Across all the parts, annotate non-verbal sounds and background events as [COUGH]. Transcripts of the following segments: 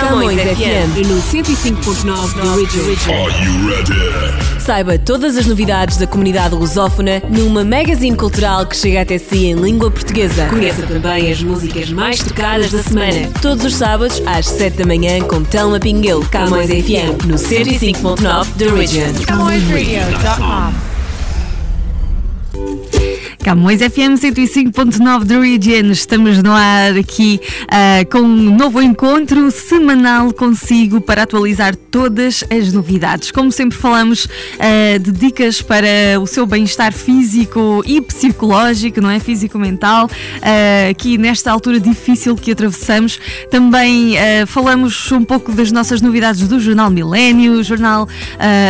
Camões FM e no 105.9 da Region. Are you ready? Saiba todas as novidades da comunidade lusófona numa magazine cultural que chega até si em língua portuguesa. Conheça também as músicas mais tocadas da semana. Todos os sábados às 7 da manhã com Telma Pinguel, Camões FM no 105.9 da Region. CamõesRadio.com Camões FM 105.9 da Region. Estamos no ar aqui uh, com um novo encontro semanal consigo para atualizar todas as novidades. Como sempre falamos uh, de dicas para o seu bem-estar físico e psicológico, não é? Físico-mental, uh, aqui nesta altura difícil que atravessamos. Também falamos um pouco das nossas novidades do Jornal Milênio, jornal,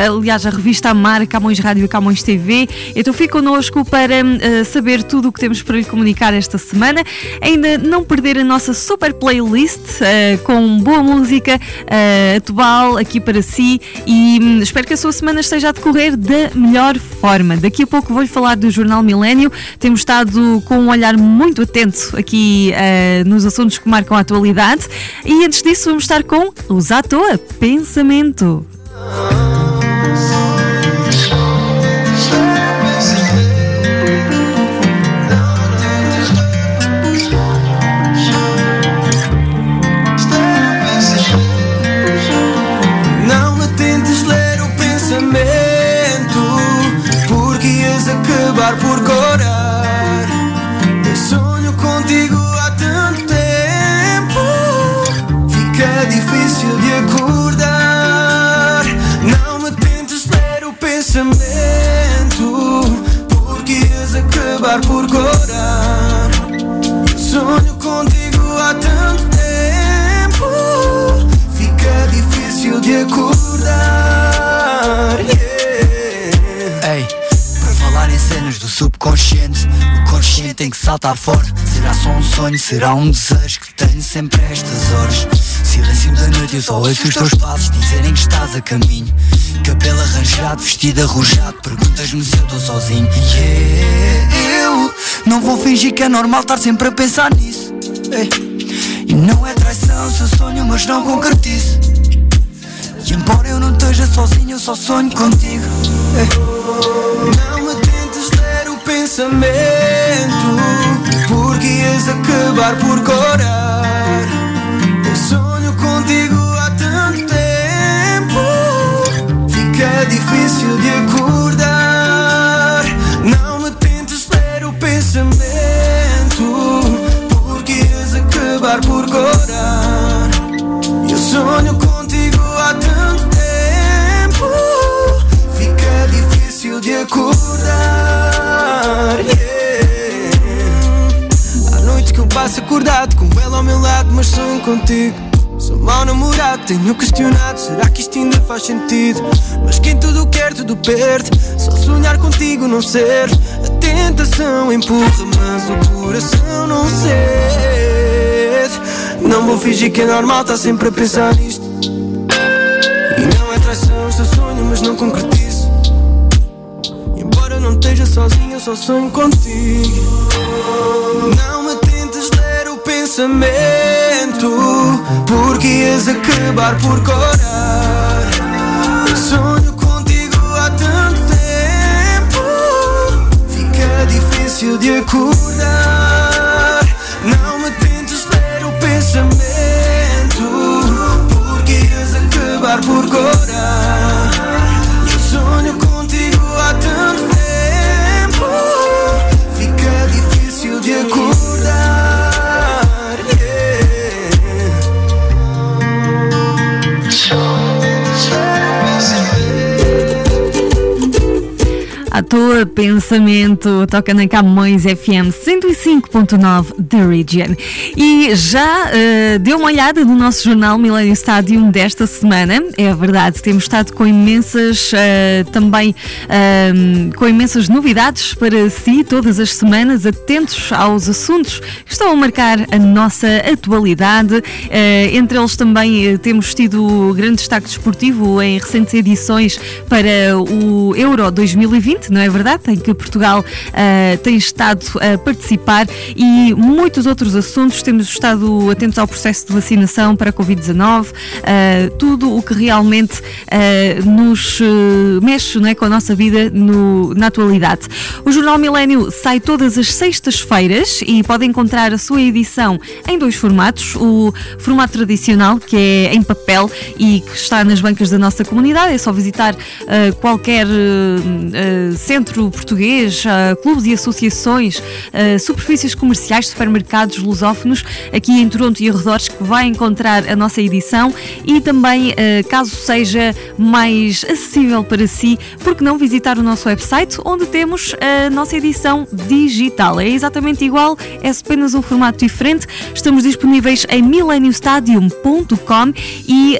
aliás, a revista Amar, Camões Rádio e Camões TV. Então fique connosco para saber tudo o que temos para lhe comunicar esta semana. Ainda não perder a nossa super playlist uh, com boa música uh, atual aqui para si e um, espero que a sua semana esteja a decorrer da melhor forma. Daqui a pouco vou-lhe falar do Jornal Milênio. Temos estado com um olhar muito atento aqui uh, nos assuntos que marcam a atualidade e antes disso vamos estar com os à toa Pensamento. Por corar. Eu sonho contigo há tanto tempo, fica difícil de acordar. Yeah. cenas do subconsciente. O consciente tem que saltar fora. Será só um sonho, será um desejo tenho sempre estas horas. Silêncio da noite, eu só ouço os teus passos dizerem que estás a caminho. Cabelo arranjado, vestido arrojado, perguntas-me se eu estou sozinho. Yeah, eu não vou fingir que é normal estar sempre a pensar nisso. E não é traição se eu sonho, mas não concretizo. E embora eu não esteja sozinho, eu só sonho contigo. Não me pensamento Porque ias acabar por corar Eu sonho contigo há tanto tempo. Fica difícil de acordar sonho contigo. Sou mau namorado, tenho questionado. Será que isto ainda faz sentido? Mas quem tudo quer, tudo perde. Só sonhar contigo não serve A tentação. Empurra, mas o coração não cede. Não vou fingir que é normal, tá sempre a pensar nisto. E não é traição, seu sonho, mas não concretizo. Não esteja sozinho, eu só sonho contigo. Não me tentes ler o pensamento, porque ias acabar por corar. Sonho contigo há tanto tempo, fica difícil de acordar. Não me tentes ler o pensamento, porque ias acabar por corar. Pensamento toca na Camões FM 105.9 The Region. E já uh, deu uma olhada no nosso jornal Millennium Stadium desta semana. É verdade, temos estado com imensas uh, também uh, com imensas novidades para si todas as semanas, atentos aos assuntos que estão a marcar a nossa atualidade. entre eles também temos tido grande destaque desportivo em recentes edições para o Euro 2020 não é? É verdade? Em que Portugal uh, tem estado a participar e muitos outros assuntos. Temos estado atentos ao processo de vacinação para a Covid-19, uh, tudo o que realmente uh, nos mexe não é, com a nossa vida no, na atualidade. O Jornal Milênio sai todas as sextas-feiras e pode encontrar a sua edição em dois formatos. O formato tradicional, que é em papel e que está nas bancas da nossa comunidade, é só visitar qualquer uh, centro português, uh, clubes e associações, superfícies comerciais, supermercados lusófonos, aqui em Toronto e arredores, que vai encontrar a nossa edição e também, caso seja mais acessível para si, porque não visitar o nosso website, onde temos a nossa edição digital. É exatamente igual, é apenas um formato diferente. Estamos disponíveis em millenniumstadium.com e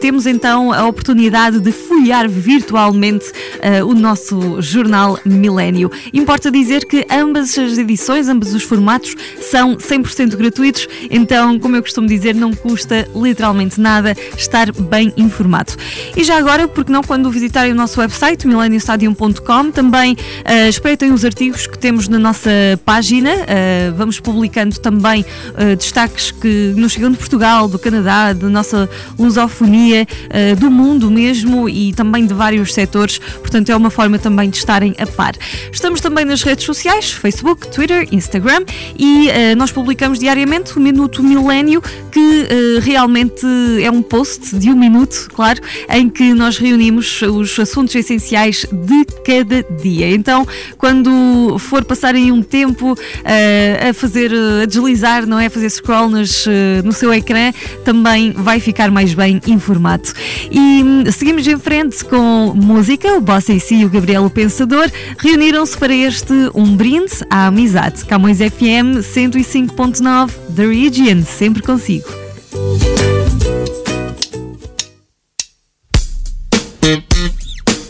temos então a oportunidade de folhear virtualmente uh, o nosso jornal Milênio. Importa dizer que ambas as edições, ambos os formatos são 100% gratuitos, então, como eu costumo dizer, não custa literalmente nada estar bem informado. E já agora, porque não, quando visitarem o nosso website, mileniostadium.com, também uh, espreitem os artigos que temos na nossa página. Uh, vamos publicando também uh, destaques que nos chegam de Portugal, do Canadá, da nossa lusofonia, uh, do mundo mesmo e também de vários setores. Portanto, é uma forma também de estarem a par. Estamos também nas redes sociais, Facebook, Twitter, Instagram e nós publicamos diariamente o Minuto Milênio, que realmente é um post de um minuto, claro, em que nós reunimos os assuntos essenciais de cada dia. Então, quando for passarem um tempo uh, a fazer, a deslizar, não é? A fazer scroll nos, uh, no seu ecrã, também vai ficar mais bem informado. E um, seguimos em frente com música. O Bossa e si o Gabriel o Pensador reuniram-se para este Um Brinde à Amizade. Camões FM 105.9 The Region, sempre consigo.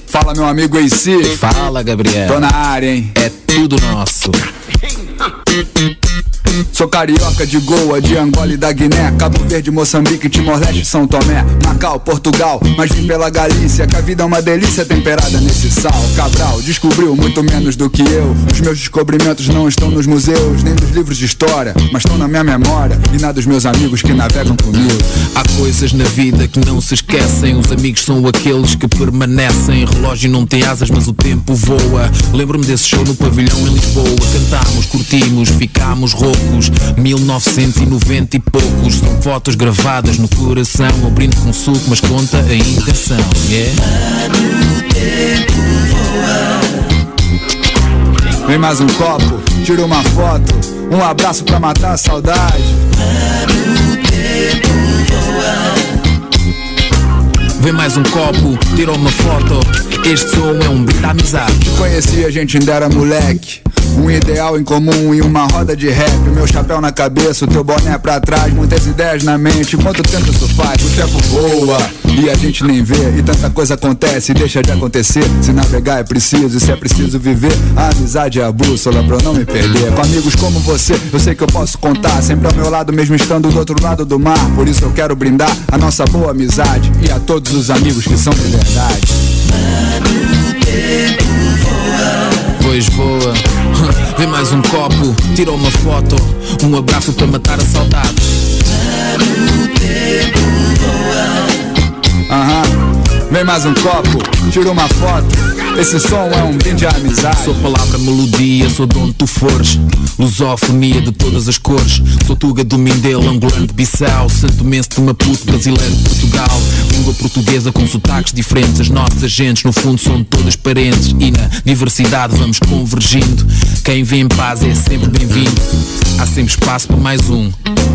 Fala, meu amigo AC. Fala, Gabriel. Tô na área, hein? É tudo nosso. [LAUGHS] Sou carioca de Goa, de Angola e da Guiné. Cabo Verde, Moçambique, Timor-Leste, São Tomé Macau, Portugal, mas vim pela Galícia Que a vida é uma delícia temperada nesse sal. Cabral descobriu muito menos do que eu. Os meus descobrimentos não estão nos museus Nem nos livros de história, mas estão na minha memória E na dos meus amigos que navegam comigo Há coisas na vida que não se esquecem. Os amigos são aqueles que permanecem. Relógio não tem asas, mas o tempo voa. Lembro-me desse show no pavilhão em Lisboa. Cantámos, curtimos, ficámos roucos 1990 e poucos. São fotos gravadas no coração Eu brindo com suco, mas conta a intenção Yeah Vem mais um copo, tira uma foto Um abraço pra matar a saudade. Vem mais um copo, tira uma foto Este som é um brinde amizade. Te conheci, a gente ainda era moleque um ideal em comum e uma roda de rap. Meu chapéu na cabeça, o teu boné pra trás. Muitas ideias na mente, quanto tempo isso faz? O tempo voa e a gente nem vê. E tanta coisa acontece e deixa de acontecer. Se navegar é preciso, e se é preciso viver, a amizade é a bússola pra eu não me perder. Com amigos como você, eu sei que eu posso contar. Sempre ao meu lado, mesmo estando do outro lado do mar. Por isso eu quero brindar a nossa boa amizade e a todos os amigos que são de verdade. Mano, tempo voa. Pois voa [LAUGHS] Vem mais um copo, tira uma foto. Um abraço para matar a saudade. Aham, vem mais um copo, tira uma foto esse som é um brinde à amizade. Sou palavra, melodia, sou de onde tu fores. Lusofonia de todas as cores. Sou Tuga do Mindelo, angolano de Bissau. Santo Mense de Maputo, brasileiro de Portugal. Língua portuguesa com sotaques diferentes. As nossas gentes, no fundo, são todas parentes. E na diversidade vamos convergindo. Quem vem em paz é sempre bem-vindo. Há sempre espaço para mais um.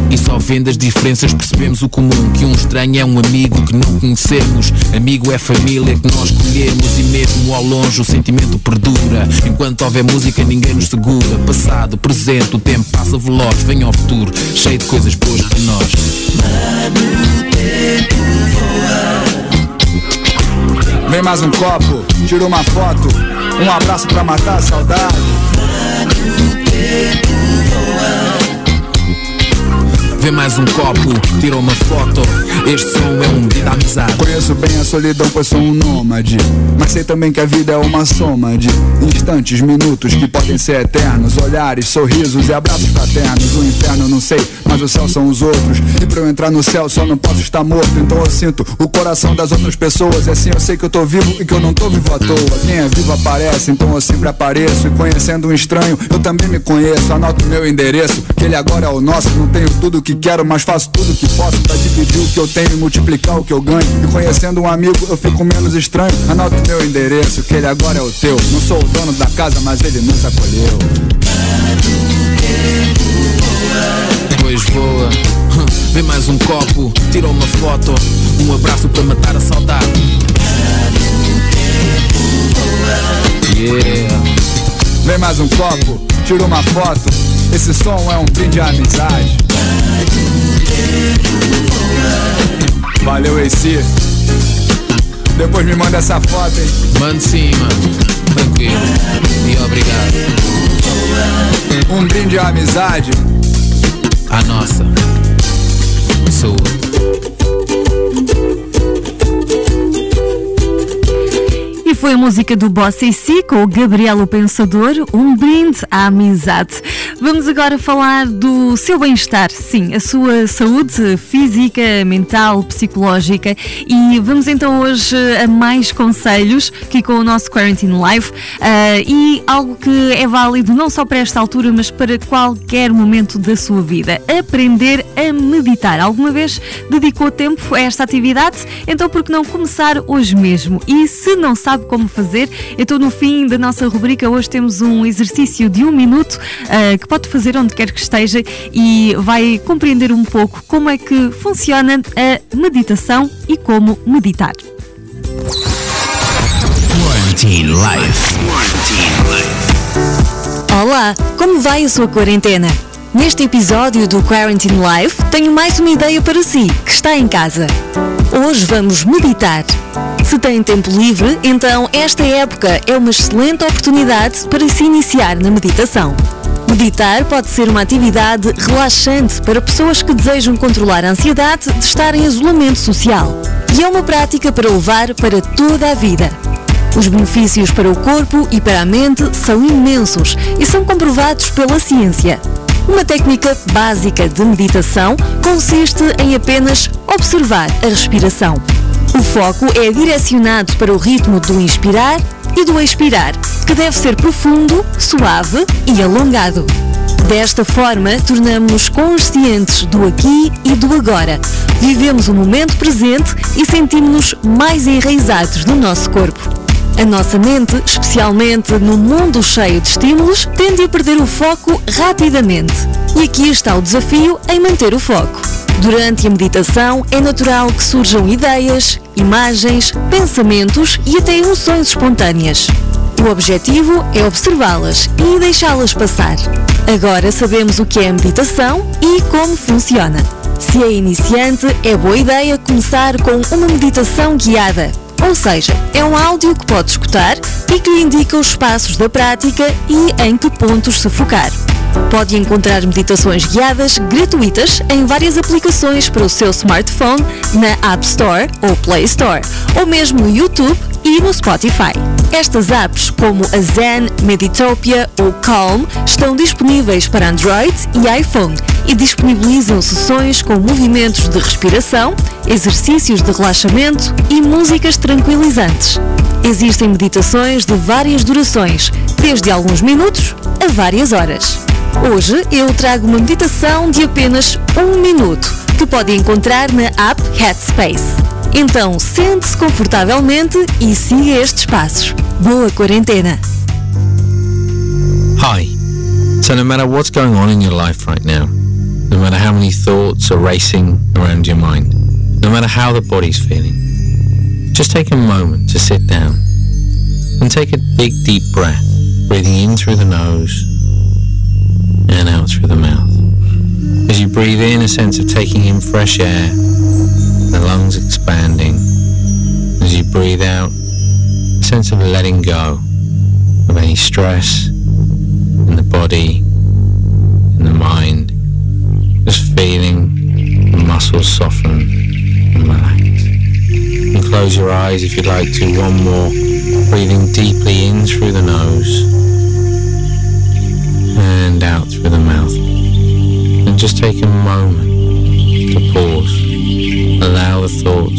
E só vendo as diferenças percebemos o comum. Que um estranho é um amigo que não conhecemos. Amigo é família que nós escolhemos. E mesmo ao longe o sentimento perdura. Enquanto houver música, ninguém nos segura. Passado, presente, o tempo passa veloz. Vem ao futuro, cheio de coisas boas para nós. Mano, tempo voa. Vem mais um copo, tira uma foto. Um abraço pra matar a saudade. Mano, tempo voa. Vem mais um copo, tira uma foto Este som é um à amizade. Conheço bem a solidão, pois sou um nômade. Mas sei também que a vida é uma soma de instantes, minutos que podem ser eternos. Olhares, sorrisos e abraços fraternos. O inferno não sei, mas o céu são os outros. E pra eu entrar no céu só não posso estar morto. Então eu sinto o coração das outras pessoas. E assim eu sei que eu tô vivo e que eu não tô vivo à toa. Quem é vivo aparece, então eu sempre apareço. E conhecendo um estranho, eu também me conheço. Anoto meu endereço, que ele agora é o nosso. Não tenho tudo o que quero, mas faço tudo o que posso pra dividir o que eu tenho e multiplicar o que eu ganho. E conhecendo um amigo, eu fico menos estranho. Anoto meu endereço, que ele agora é o teu. Não sou o dono da casa, mas ele nos acolheu. Pois voa, [LAUGHS] vem mais um copo, tira uma foto, um abraço para matar a saudade. Yeah. Vem mais um copo, tira uma foto. Esse som é um brinde à amizade. Valeu, AC. Depois me manda essa foto, hein? Mande sim, mano. Tranquilo. E obrigado. Um brinde à amizade. A nossa. Saúde. E foi a música do Boss AC com o Gabriel o Pensador, um brinde à amizade. Vamos agora falar do seu bem-estar, sim, a sua saúde física, mental, psicológica. E vamos então hoje a mais conselhos aqui com o nosso Quarantine Live ah, e algo que é válido não só para esta altura, mas para qualquer momento da sua vida. Aprender a meditar. Alguma vez dedicou tempo a esta atividade? Então, por que não começar hoje mesmo? E se não sabe como fazer, então no fim da nossa rubrica hoje temos um exercício de um minuto ah, que pode fazer onde quer que esteja e vai compreender um pouco como é que funciona a meditação e como meditar. Quarantine Life. Olá, como vai a sua quarentena? Neste episódio do Quarantine Life, tenho mais uma ideia para si, que está em casa. Hoje vamos meditar. Se tem tempo livre, então esta época é uma excelente oportunidade para se iniciar na meditação. Meditar pode ser uma atividade relaxante para pessoas que desejam controlar a ansiedade de estar em isolamento social. E é uma prática para levar para toda a vida. Os benefícios para o corpo e para a mente são imensos e são comprovados pela ciência. Uma técnica básica de meditação consiste em apenas observar a respiração. O foco é direcionado para o ritmo do inspirar e do expirar, que deve ser profundo, suave e alongado. Desta forma, tornamos-nos conscientes do aqui e do agora. Vivemos o momento presente e sentimos-nos mais enraizados no nosso corpo. A nossa mente, especialmente no mundo cheio de estímulos, tende a perder o foco rapidamente. E aqui está o desafio em manter o foco. Durante a meditação, é natural que surjam ideias, imagens, pensamentos e até emoções espontâneas. O objetivo é observá-las e deixá-las passar. Agora sabemos o que é a meditação e como funciona. Se é iniciante, é boa ideia começar com uma meditação guiada. Ou seja, é um áudio que pode escutar e que lhe indica os passos da prática e em que pontos se focar. Pode encontrar meditações guiadas gratuitas em várias aplicações para o seu smartphone na App Store ou Play Store, ou mesmo no YouTube e no Spotify. Estas apps, como a Zen, Meditopia ou Calm, estão disponíveis para Android e iPhone e disponibilizam sessões com movimentos de respiração, exercícios de relaxamento e músicas tranquilizantes. Existem meditações de várias durações, desde alguns minutos a várias horas. Hoje eu trago uma meditação de apenas um minuto que pode encontrar na app Headspace. Então sente-se confortavelmente e siga estes passos. Boa quarentena! Hi. So, no matter what's going on in your life right now, no matter how many thoughts are racing around your mind, no matter how the body's feeling, just take a moment to sit down and take a big deep breath, breathing in through the nose and out through the mouth. As you breathe in, a sense of taking in fresh air, the lungs expanding. As you breathe out, a sense of letting go of any stress in the body, in the mind, just feeling the muscles soften and relax. And close your eyes if you'd like to. One more. Breathing deeply in through the nose and out through the mouth. And just take a moment to pause. Allow the thoughts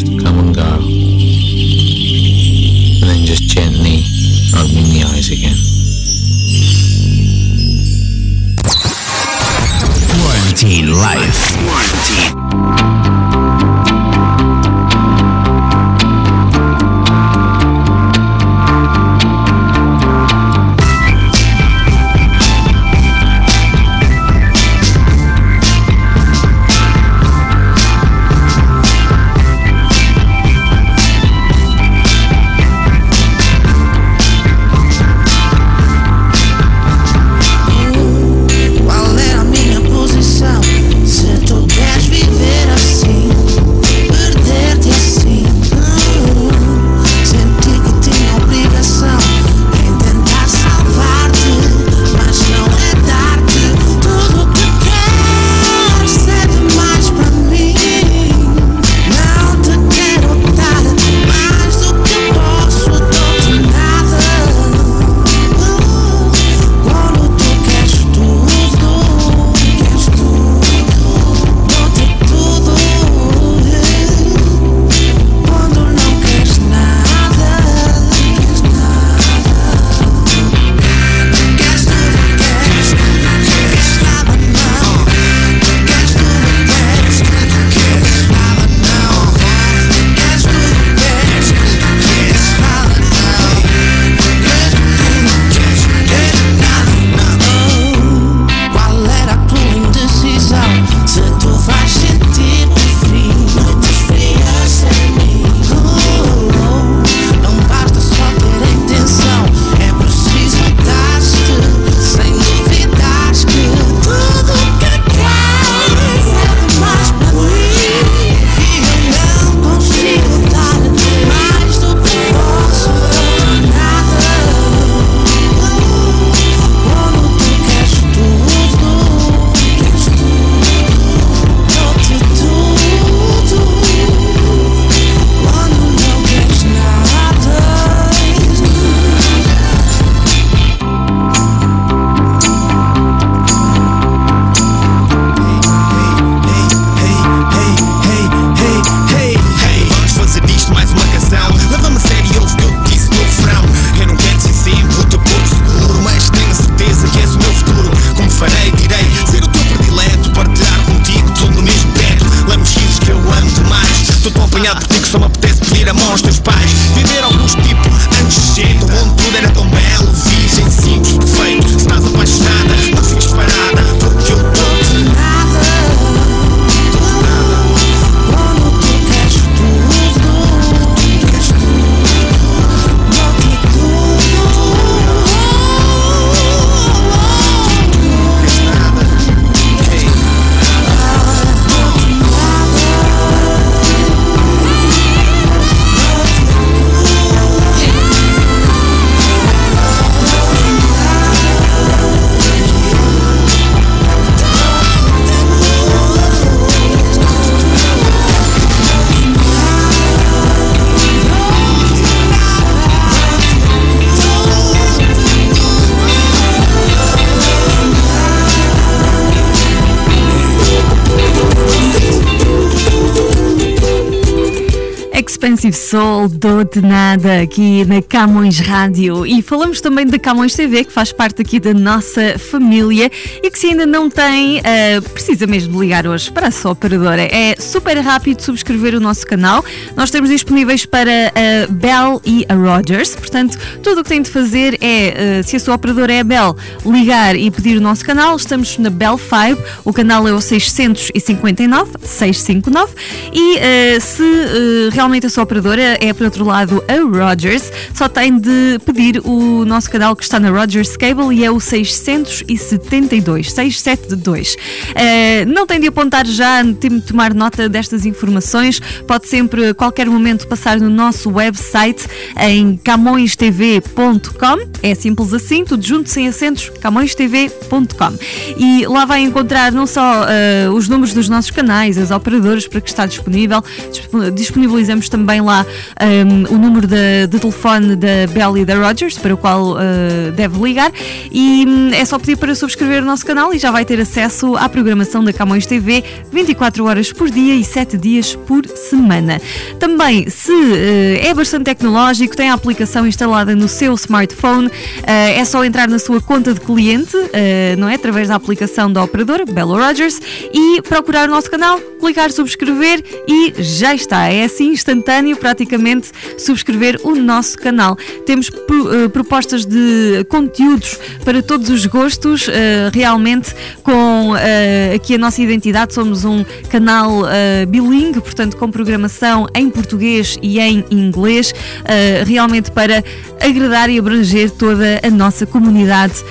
Expensive Soul, dou de nada aqui na Camões Rádio e falamos também da Camões TV que faz parte aqui da nossa família e que se ainda não tem, eh, precisa mesmo ligar hoje para a sua operadora. É super rápido subscrever o nosso canal. Nós temos disponíveis para a Bell e a Rogers, portanto, tudo o que tem de fazer é, eh, se a sua operadora é a Bell, ligar e pedir o nosso canal. Estamos na Bell 5, o canal é o 659 659 e eh, se eh, realmente a sua operadora é, por outro lado, a Rogers, só tem de pedir o nosso canal que está na Rogers Cable e é o 672, 672. Eh, não tem de apontar já, tem de tomar nota destas informações, pode sempre, a qualquer momento, passar no nosso website em camõestv.com, é simples assim, tudo junto, sem acentos, camõestv.com. E lá vai encontrar não só eh, os números dos nossos canais, as operadoras para que está disponível, disp- disponibilizamos também lá um, o número de, de telefone da Bell e da Rogers, para o qual uh, deve ligar. E hum, é só pedir para subscrever o nosso canal e já vai ter acesso à programação da Camões TV 24 horas por dia e 7 dias por semana. Também, se uh, é bastante tecnológico, tem a aplicação instalada no seu smartphone, uh, é só entrar na sua conta de cliente, uh, não é? Através da aplicação da operadora Bell Rogers e procurar o nosso canal, clicar subscrever e já está. É assim instantâneo, praticamente, subscrever o nosso canal. Temos uh, propostas de conteúdos para todos os gostos, uh, realmente com uh, aqui a nossa identidade. Somos um canal uh, bilingue, portanto, com programação em português e em inglês, uh, realmente para agradar e abranger toda a nossa comunidade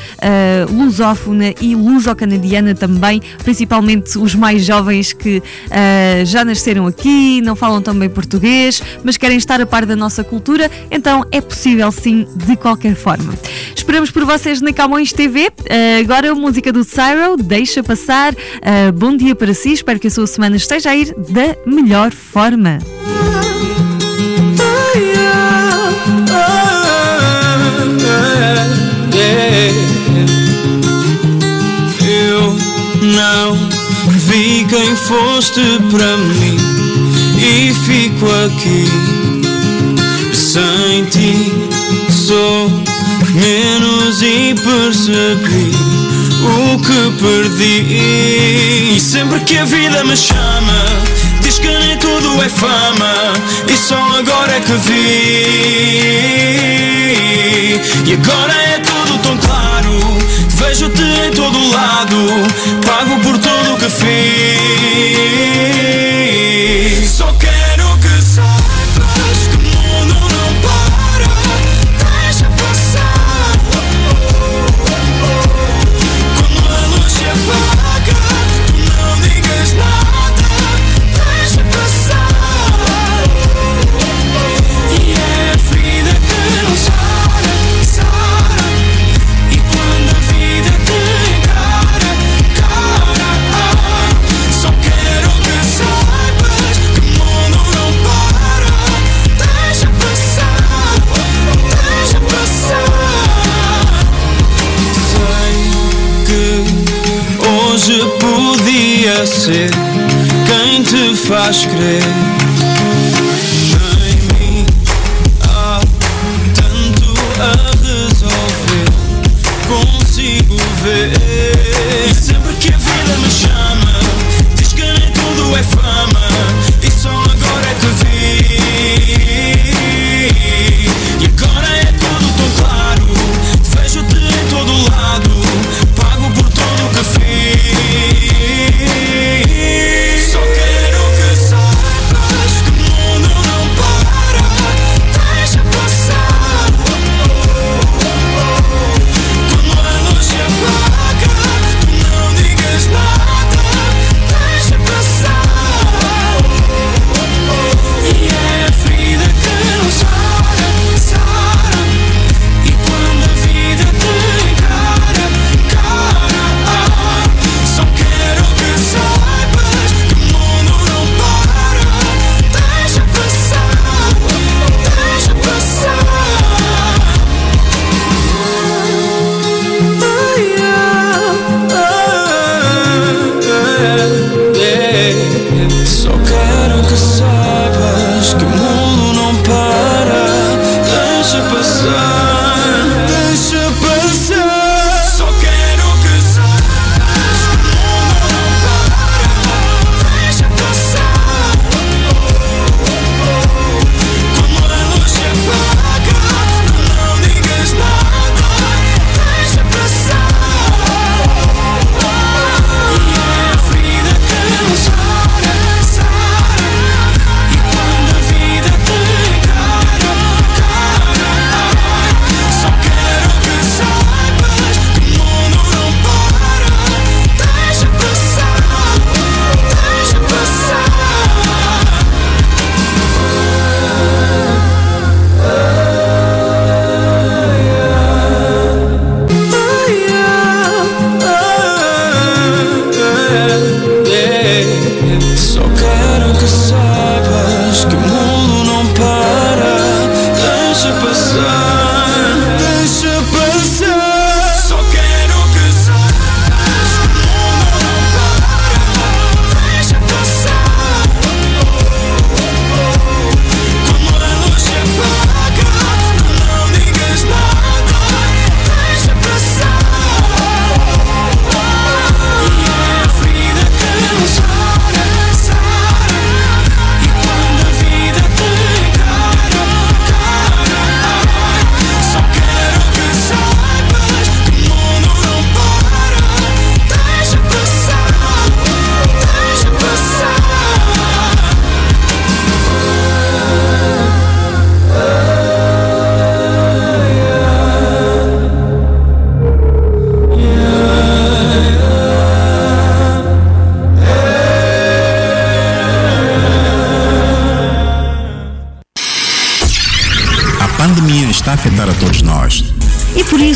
lusófona e luso-canadiana também, principalmente os mais jovens que já nasceram aqui, não falam tão bem português, mas querem estar a par da nossa cultura, então é possível sim, de qualquer forma. Esperamos por vocês na Camões TV. Agora a música do Cyro, deixa passar. Uh, bom dia para si, espero que a sua semana esteja a ir da melhor forma. Eu não vi quem foste para mim e fico aqui sem ti. Sou menos e percebi o que perdi. E sempre que a vida me chama, diz que nem tudo é fama. E só agora é que vi. E agora é tudo tão claro. Vejo-te em todo lado, pago por tudo o que fiz.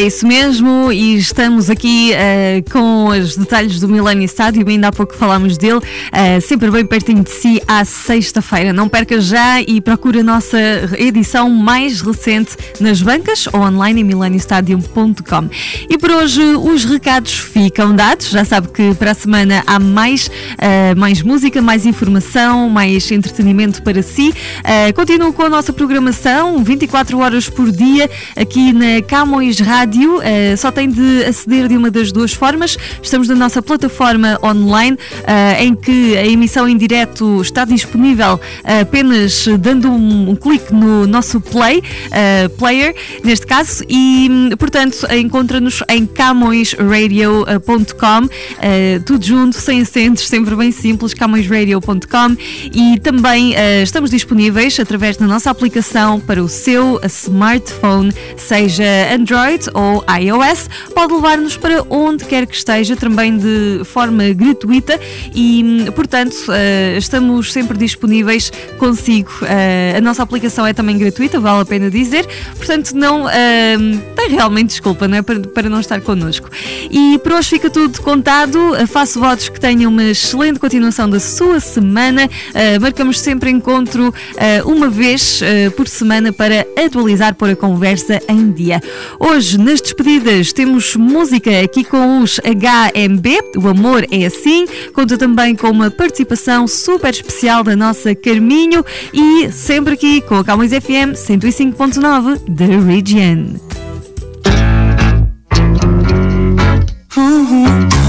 É isso mesmo, e estamos aqui uh, com os detalhes do Millennium Stadium, ainda há pouco falámos dele, uh, sempre bem pertinho de si, à sexta-feira. Não perca já e procure a nossa edição mais recente nas bancas ou online em millenniumstadium.com. E por hoje os recados ficam dados, já sabe que para a semana há mais, uh, mais música, mais informação, mais entretenimento para si. continuo com a nossa programação, 24 horas por dia, aqui na Camões Rádio Rádio, uh, só tem de aceder de uma das duas formas. Estamos na nossa plataforma online, uh, em que a emissão em direto está disponível uh, apenas dando um, um, clique no nosso play, player, neste caso, e portanto encontra-nos em camõesradio.com, tudo junto, sem acentos, sempre bem simples, camõesradio.com e também estamos disponíveis através da nossa aplicação para o seu smartphone, seja Android ou iOS, pode levar-nos para onde quer que esteja, também de forma gratuita e, portanto, uh, estamos sempre disponíveis consigo. Uh, a nossa aplicação é também gratuita, vale a pena dizer, portanto, não uh, tem realmente desculpa não é? para, para não estar connosco. E por hoje fica tudo contado. faço votos que tenham uma excelente continuação da sua semana. marcamos sempre encontro uma vez por semana para atualizar, pôr a conversa em dia. Hoje, nas despedidas temos música aqui com os HMB, O Amor é Assim, conta também com uma participação super especial da nossa Carminho e sempre aqui com a Calmões FM 105.9 The Region. Uhum.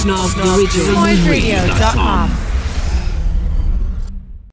FM 105.9 do Original.